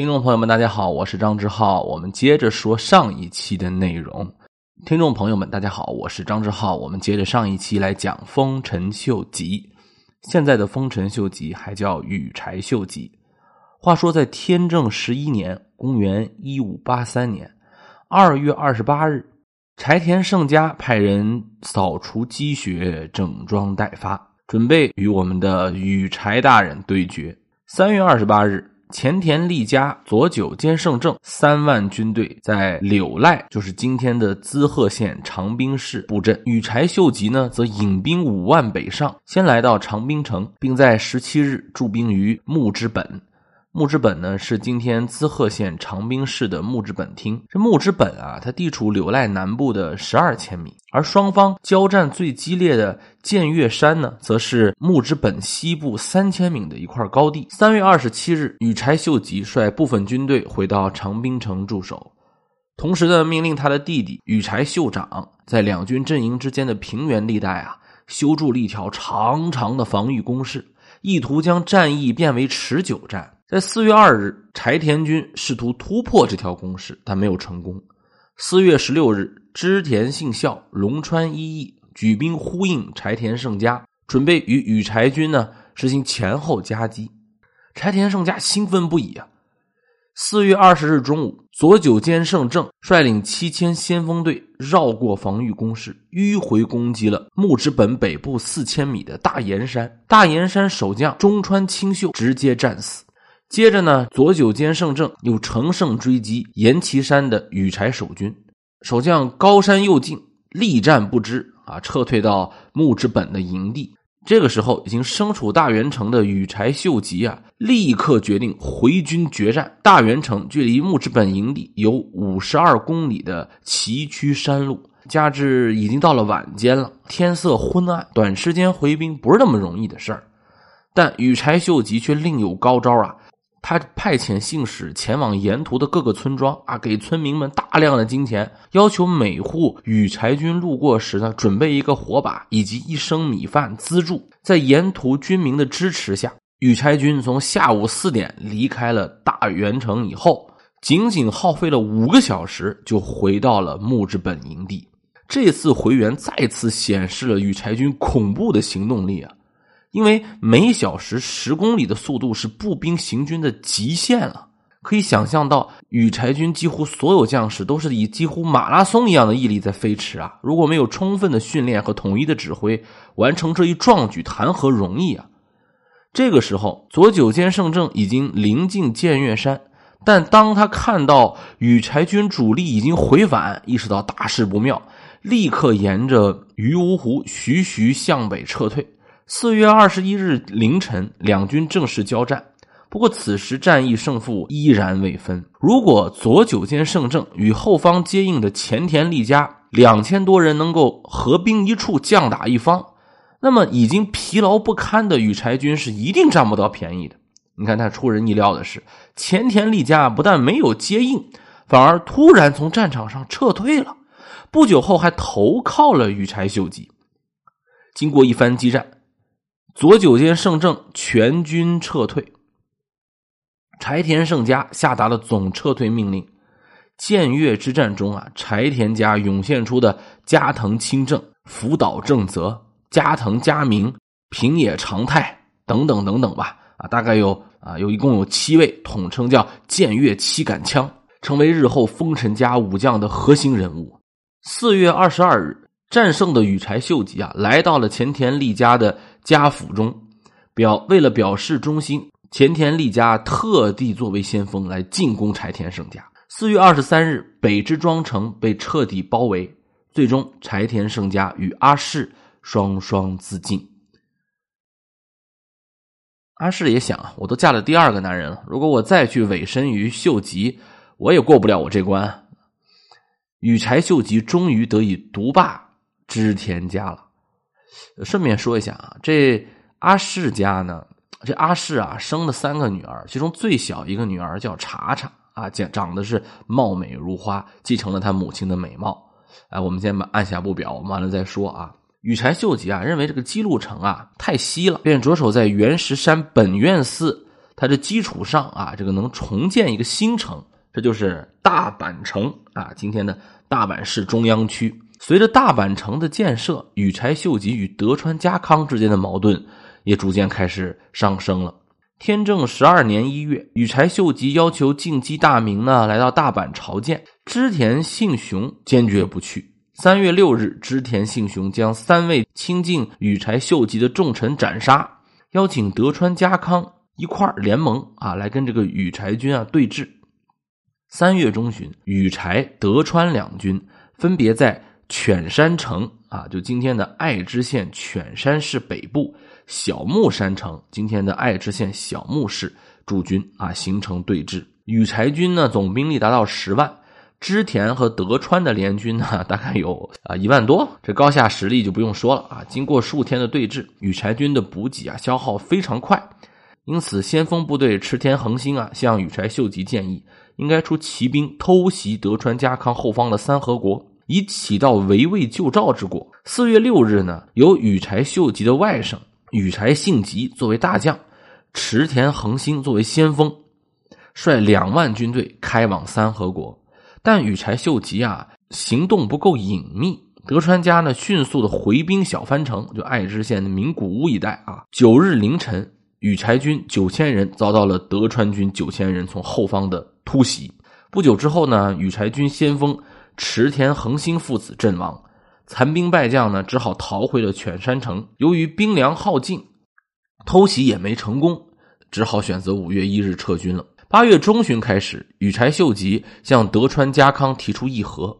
听众朋友们，大家好，我是张志浩。我们接着说上一期的内容。听众朋友们，大家好，我是张志浩。我们接着上一期来讲《丰臣秀吉》。现在的丰臣秀吉还叫羽柴秀吉。话说，在天正十一年（公元一五八三年）二月二十八日，柴田胜家派人扫除积雪，整装待发，准备与我们的羽柴大人对决。三月二十八日。前田利家、佐久间胜政三万军队在柳濑，就是今天的滋贺县长滨市布阵。羽柴秀吉呢，则引兵五万北上，先来到长滨城，并在十七日驻兵于木之本。木之本呢，是今天滋贺县长滨市的木之本町。这木之本啊，它地处柳赖南部的十二千米，而双方交战最激烈的剑岳山呢，则是木之本西部三千米的一块高地。三月二十七日，羽柴秀吉率部分军队回到长滨城驻守，同时呢，命令他的弟弟羽柴秀长在两军阵营之间的平原地带啊，修筑了一条长长的防御工事，意图将战役变为持久战。在四月二日，柴田军试图突破这条攻势，但没有成功。四月十六日，织田信孝、龙川一义举兵呼应柴田胜家，准备与羽柴军呢实行前后夹击。柴田胜家兴奋不已啊！四月二十日中午，佐久间胜政率领七千先锋队绕过防御工事，迂回攻击了木之本北部四千米的大岩山。大岩山守将中川清秀直接战死。接着呢，左久间胜政又乘胜追击岩崎山的羽柴守军，守将高山右近力战不支啊，撤退到木之本的营地。这个时候，已经身处大原城的羽柴秀吉啊，立刻决定回军决战。大原城距离木之本营地有五十二公里的崎岖山路，加之已经到了晚间了，天色昏暗，短时间回兵不是那么容易的事儿。但羽柴秀吉却另有高招啊！他派遣信使前往沿途的各个村庄啊，给村民们大量的金钱，要求每户羽柴军路过时呢，准备一个火把以及一升米饭资助。在沿途军民的支持下，羽柴军从下午四点离开了大原城以后，仅仅耗费了五个小时就回到了木之本营地。这次回援再次显示了羽柴军恐怖的行动力啊！因为每小时十公里的速度是步兵行军的极限了，可以想象到羽柴军几乎所有将士都是以几乎马拉松一样的毅力在飞驰啊！如果没有充分的训练和统一的指挥，完成这一壮举谈何容易啊！这个时候，左久间胜政已经临近剑岳山，但当他看到羽柴军主力已经回返，意识到大事不妙，立刻沿着鱼芜湖徐徐向北撤退。四月二十一日凌晨，两军正式交战。不过，此时战役胜负依然未分。如果左久间胜政与后方接应的前田利家两千多人能够合兵一处，将打一方，那么已经疲劳不堪的羽柴军是一定占不到便宜的。你看，他出人意料的是，前田利家不但没有接应，反而突然从战场上撤退了。不久后，还投靠了羽柴秀吉。经过一番激战。左久间胜政全军撤退，柴田胜家下达了总撤退命令。建越之战中啊，柴田家涌现出的加藤清正、福岛正则、加藤家明、平野长泰等等等等吧，啊，大概有啊，有一共有七位，统称叫建越七杆枪，成为日后丰臣家武将的核心人物。四月二十二日，战胜的羽柴秀吉啊，来到了前田利家的。家府中，表为了表示忠心，前田利家特地作为先锋来进攻柴田胜家。四月二十三日，北之庄城被彻底包围，最终柴田胜家与阿市双双自尽。阿市也想，我都嫁了第二个男人了，如果我再去委身于秀吉，我也过不了我这关。羽柴秀吉终于得以独霸织田家了。顺便说一下啊，这阿氏家呢，这阿氏啊生了三个女儿，其中最小一个女儿叫茶茶啊，长长得是貌美如花，继承了她母亲的美貌。哎，我们先把按下不表，完了再说啊。羽柴秀吉啊认为这个姬路城啊太稀了，便着手在原石山本院寺它的基础上啊，这个能重建一个新城，这就是大阪城啊，今天的大阪市中央区。随着大阪城的建设，羽柴秀吉与德川家康之间的矛盾也逐渐开始上升了。天正十二年一月，羽柴秀吉要求进击大名呢来到大阪朝见，织田信雄坚决不去。三月六日，织田信雄将三位亲近羽柴秀吉的重臣斩杀，邀请德川家康一块联盟啊，来跟这个羽柴军啊对峙。三月中旬，羽柴、德川两军分别在。犬山城啊，就今天的爱知县犬山市北部小木山城，今天的爱知县小木市驻军啊，形成对峙。羽柴军呢，总兵力达到十万，织田和德川的联军呢，大概有啊一万多。这高下实力就不用说了啊。经过数天的对峙，羽柴军的补给啊消耗非常快，因此先锋部队池田恒星啊，向羽柴秀吉建议，应该出骑兵偷袭德川家康后方的三河国。以起到围魏救赵之果。四月六日呢，由羽柴秀吉的外甥羽柴信吉作为大将，池田恒星作为先锋，率两万军队开往三河国。但羽柴秀吉啊，行动不够隐秘。德川家呢，迅速的回兵小藩城，就爱知县的名古屋一带啊。九日凌晨，羽柴军九千人遭到了德川军九千人从后方的突袭。不久之后呢，羽柴军先锋。池田恒兴父子阵亡，残兵败将呢，只好逃回了犬山城。由于兵粮耗尽，偷袭也没成功，只好选择五月一日撤军了。八月中旬开始，羽柴秀吉向德川家康提出议和，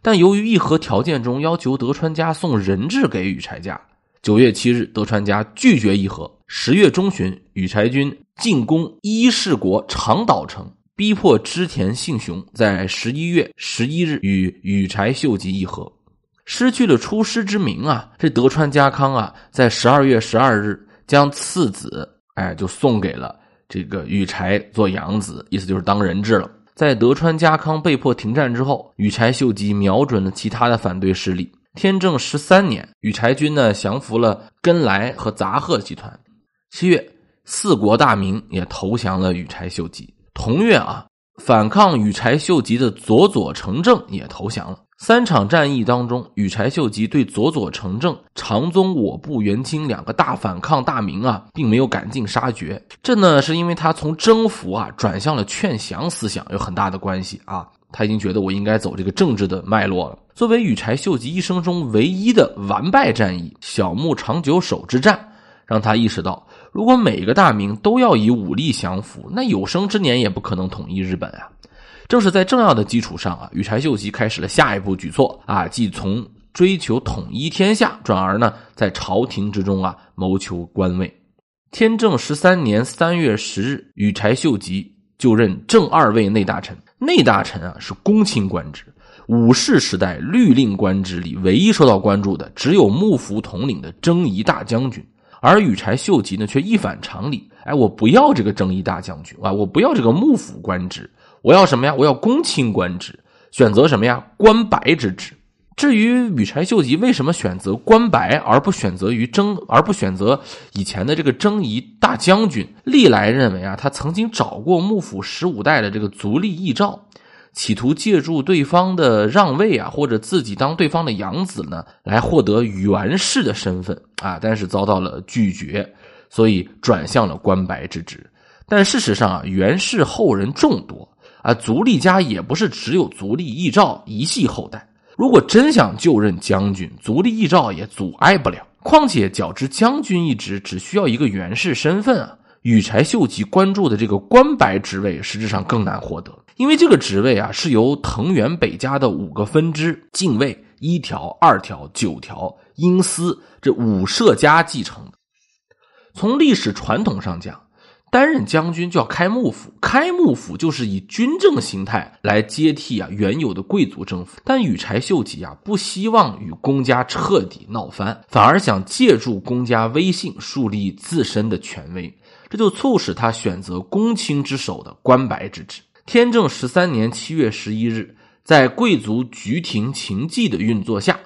但由于议和条件中要求德川家送人质给羽柴家，九月七日，德川家拒绝议和。十月中旬，羽柴军进攻伊势国长岛城。逼迫织田信雄在十一月十一日与羽柴秀吉议和，失去了出师之名啊！这德川家康啊，在十二月十二日将次子哎就送给了这个羽柴做养子，意思就是当人质了。在德川家康被迫停战之后，羽柴秀吉瞄准了其他的反对势力。天正十三年，羽柴军呢降服了根来和杂贺集团。七月，四国大名也投降了羽柴秀吉。同月啊，反抗羽柴秀吉的佐佐成政也投降了。三场战役当中，羽柴秀吉对佐佐成政、长宗我部元亲两个大反抗大名啊，并没有赶尽杀绝。这呢，是因为他从征服啊转向了劝降思想，有很大的关系啊。他已经觉得我应该走这个政治的脉络了。作为羽柴秀吉一生中唯一的完败战役——小牧长久手之战，让他意识到。如果每个大名都要以武力降服，那有生之年也不可能统一日本啊！正是在这样的基础上啊，羽柴秀吉开始了下一步举措啊，即从追求统一天下，转而呢在朝廷之中啊谋求官位。天正十三年三月十日，羽柴秀吉就任正二位内大臣。内大臣啊是公卿官职，武士时代律令官职里唯一受到关注的，只有幕府统领的征夷大将军。而羽柴秀吉呢，却一反常理，哎，我不要这个征夷大将军啊，我不要这个幕府官职，我要什么呀？我要公卿官职，选择什么呀？官白之职。至于羽柴秀吉为什么选择官白而不选择于征，而不选择以前的这个征夷大将军，历来认为啊，他曾经找过幕府十五代的这个足利义昭。企图借助对方的让位啊，或者自己当对方的养子呢，来获得元氏的身份啊，但是遭到了拒绝，所以转向了官白之职。但事实上啊，元氏后人众多啊，足利家也不是只有足利义昭一系后代。如果真想就任将军，足利义昭也阻碍不了。况且，较之将军一职，只需要一个元氏身份啊。羽柴秀吉关注的这个官白职位，实质上更难获得，因为这个职位啊是由藤原北家的五个分支——近卫、一条、二条、九条、阴司这五社家继承的。从历史传统上讲，担任将军就要开幕府，开幕府就是以军政形态来接替啊原有的贵族政府。但羽柴秀吉啊不希望与公家彻底闹翻，反而想借助公家威信树立自身的权威。这就促使他选择公卿之首的官白之职。天正十三年七月十一日，在贵族菊亭晴纪的运作下，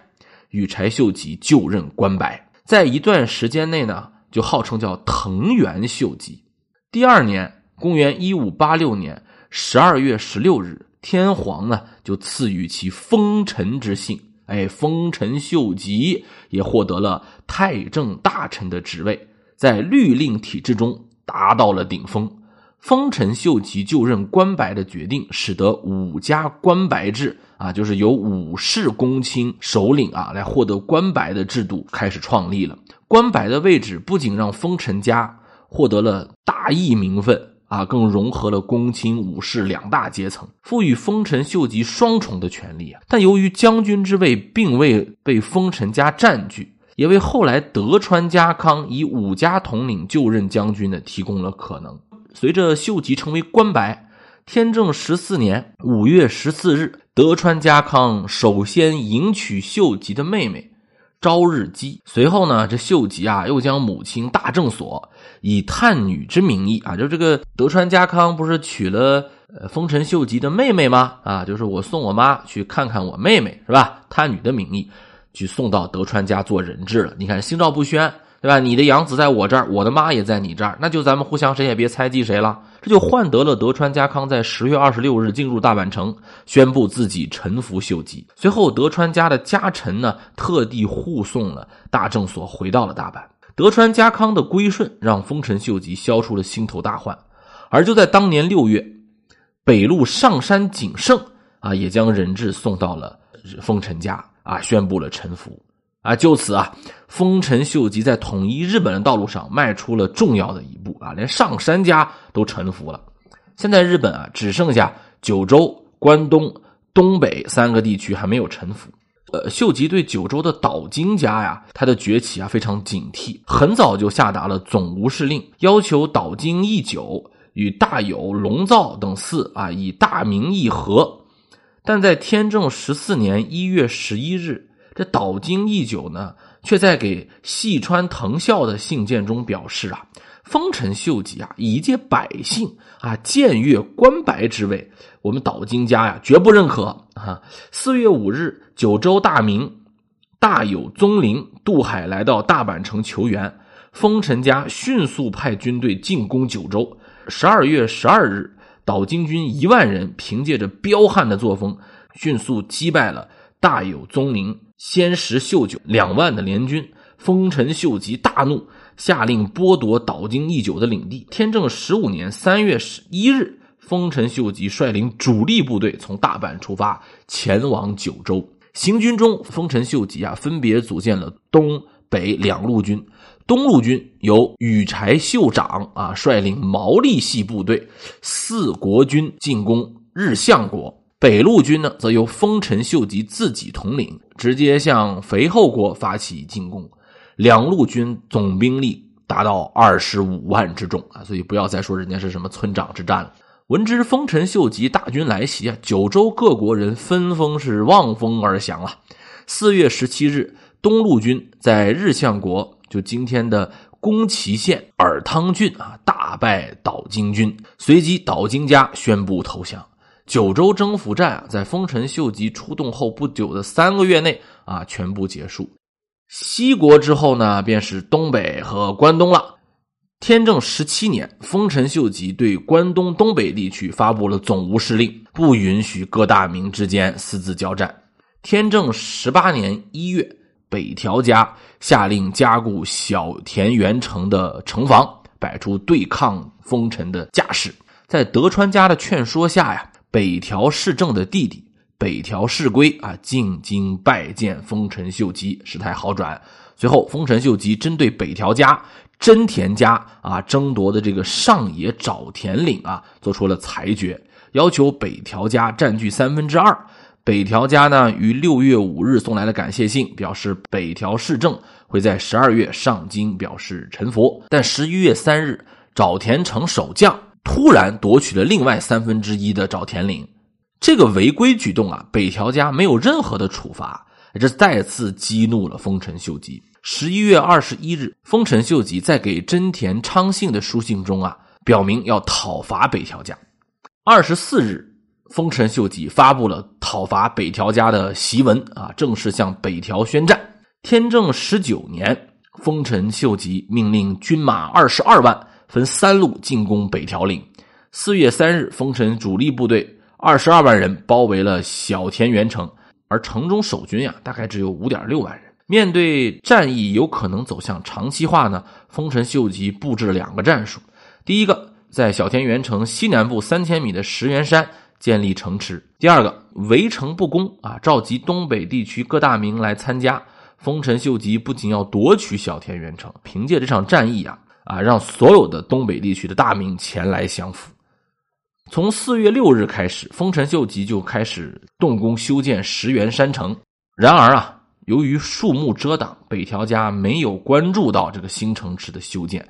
羽柴秀吉就任官白。在一段时间内呢，就号称叫藤原秀吉。第二年，公元一五八六年十二月十六日，天皇呢就赐予其封臣之姓。哎，丰臣秀吉也获得了太政大臣的职位，在律令体制中达到了顶峰。丰臣秀吉就任关白的决定，使得武家关白制啊，就是由武士公卿首领啊来获得关白的制度开始创立了。关白的位置不仅让丰臣家获得了大义名分。啊，更融合了公卿、武士两大阶层，赋予丰臣秀吉双重的权利啊。但由于将军之位并未被丰臣家占据，也为后来德川家康以武家统领就任将军呢提供了可能。随着秀吉成为关白，天正十四年五月十四日，德川家康首先迎娶秀吉的妹妹。朝日姬。随后呢，这秀吉啊，又将母亲大正所以探女之名义啊，就这个德川家康不是娶了呃丰臣秀吉的妹妹吗？啊，就是我送我妈去看看我妹妹，是吧？探女的名义去送到德川家做人质了。你看，心照不宣。对吧？你的养子在我这儿，我的妈也在你这儿，那就咱们互相谁也别猜忌谁了。这就换得了德川家康在十月二十六日进入大阪城，宣布自己臣服秀吉。随后，德川家的家臣呢，特地护送了大正所回到了大阪。德川家康的归顺让丰臣秀吉消除了心头大患。而就在当年六月，北路上山景胜啊，也将人质送到了丰臣家啊，宣布了臣服。啊，就此啊，丰臣秀吉在统一日本的道路上迈出了重要的一步啊，连上杉家都臣服了。现在日本啊，只剩下九州、关东、东北三个地区还没有臣服。呃，秀吉对九州的岛津家呀，他的崛起啊非常警惕，很早就下达了总无事令，要求岛津义久与大友龙造等寺啊以大明议和。但在天正十四年一月十一日。这岛津义久呢，却在给细川藤孝的信件中表示啊，丰臣秀吉啊，以借百姓啊僭越关白之位，我们岛津家呀绝不认可啊。四月五日，九州大名大有宗麟渡海来到大阪城求援，丰臣家迅速派军队进攻九州。十二月十二日，岛津军一万人凭借着彪悍的作风，迅速击败了大有宗麟。先石秀久两万的联军，丰臣秀吉大怒，下令剥夺岛津义久的领地。天正十五年三月十一日，丰臣秀吉率领主力部队从大阪出发，前往九州。行军中，丰臣秀吉啊，分别组建了东北两路军。东路军由羽柴秀长啊率领毛利系部队，四国军进攻日相国。北路军呢，则由丰臣秀吉自己统领，直接向肥后国发起进攻。两路军总兵力达到二十五万之众啊，所以不要再说人家是什么村长之战了。闻知丰臣秀吉大军来袭啊，九州各国人纷纷是望风而降了。四月十七日，东路军在日向国，就今天的宫崎县尔汤郡啊，大败岛津军，随即岛津家宣布投降。九州征服战啊，在丰臣秀吉出动后不久的三个月内啊，全部结束。西国之后呢，便是东北和关东了。天正十七年，丰臣秀吉对关东东北地区发布了总无事令，不允许各大名之间私自交战。天正十八年一月，北条家下令加固小田原城的城防，摆出对抗丰臣的架势。在德川家的劝说下呀。北条氏政的弟弟北条氏规啊，进京拜见丰臣秀吉，事态好转。随后，丰臣秀吉针对北条家、真田家啊争夺的这个上野沼田领啊，做出了裁决，要求北条家占据三分之二。北条家呢，于六月五日送来了感谢信，表示北条氏政会在十二月上京表示臣服。但十一月三日，沼田城守将。突然夺取了另外三分之一的沼田领，这个违规举动啊，北条家没有任何的处罚，这再次激怒了丰臣秀吉。十一月二十一日，丰臣秀吉在给真田昌信的书信中啊，表明要讨伐北条家。二十四日，丰臣秀吉发布了讨伐北条家的檄文啊，正式向北条宣战。天正十九年，丰臣秀吉命令军马二十二万。分三路进攻北条领。四月三日，丰臣主力部队二十二万人包围了小田原城，而城中守军呀，大概只有五点六万人。面对战役有可能走向长期化呢，丰臣秀吉布置了两个战术。第一个，在小田原城西南部三千米的石原山建立城池；第二个，围城不攻啊，召集东北地区各大名来参加。丰臣秀吉不仅要夺取小田原城，凭借这场战役啊啊，让所有的东北地区的大名前来降服。从四月六日开始，丰臣秀吉就开始动工修建石原山城。然而啊。由于树木遮挡，北条家没有关注到这个新城池的修建。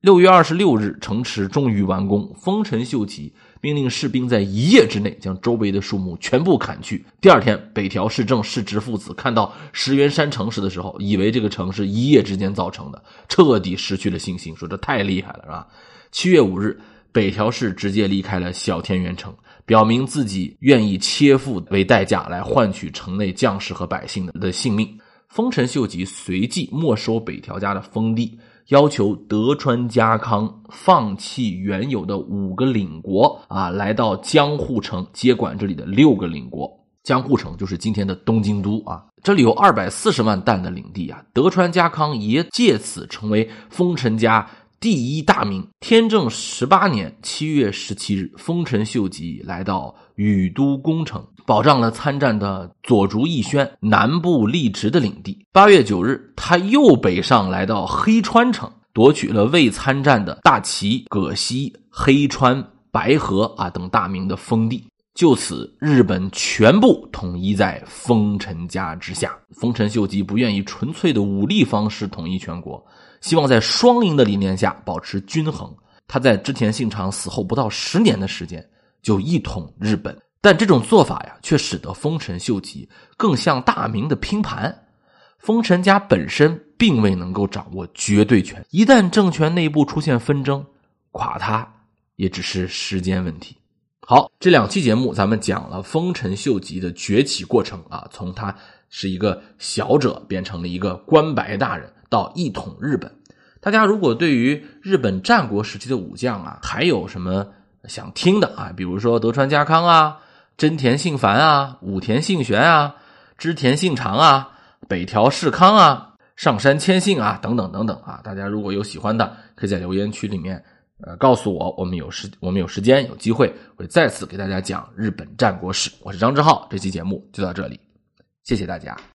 六月二十六日，城池终于完工。丰臣秀吉命令士兵在一夜之内将周围的树木全部砍去。第二天，北条氏政、氏直父子看到石原山城时的时候，以为这个城是一夜之间造成的，彻底失去了信心，说这太厉害了，是吧？七月五日，北条氏直接离开了小田原城。表明自己愿意切腹为代价来换取城内将士和百姓的的性命。丰臣秀吉随即没收北条家的封地，要求德川家康放弃原有的五个领国啊，来到江户城接管这里的六个领国。江户城就是今天的东京都啊，这里有二百四十万担的领地啊。德川家康也借此成为丰臣家。第一大名，天正十八年七月十七日，丰臣秀吉来到宇都宫城，保障了参战的佐竹义宣南部立直的领地。八月九日，他又北上来到黑川城，夺取了未参战的大崎、葛西、黑川、白河啊等大名的封地。就此，日本全部统一在丰臣家之下。丰臣秀吉不愿意纯粹的武力方式统一全国。希望在双赢的理念下保持均衡。他在织田信长死后不到十年的时间就一统日本，但这种做法呀，却使得丰臣秀吉更像大明的拼盘。丰臣家本身并未能够掌握绝对权，一旦政权内部出现纷争，垮塌也只是时间问题。好，这两期节目咱们讲了丰臣秀吉的崛起过程啊，从他是一个小者变成了一个官白大人。到一统日本，大家如果对于日本战国时期的武将啊，还有什么想听的啊？比如说德川家康啊、真田信繁啊、武田信玄啊、织田信长啊、北条氏康啊、上杉谦信啊等等等等啊，大家如果有喜欢的，可以在留言区里面呃告诉我，我们有时我们有时间有机会会再次给大家讲日本战国史。我是张志浩，这期节目就到这里，谢谢大家。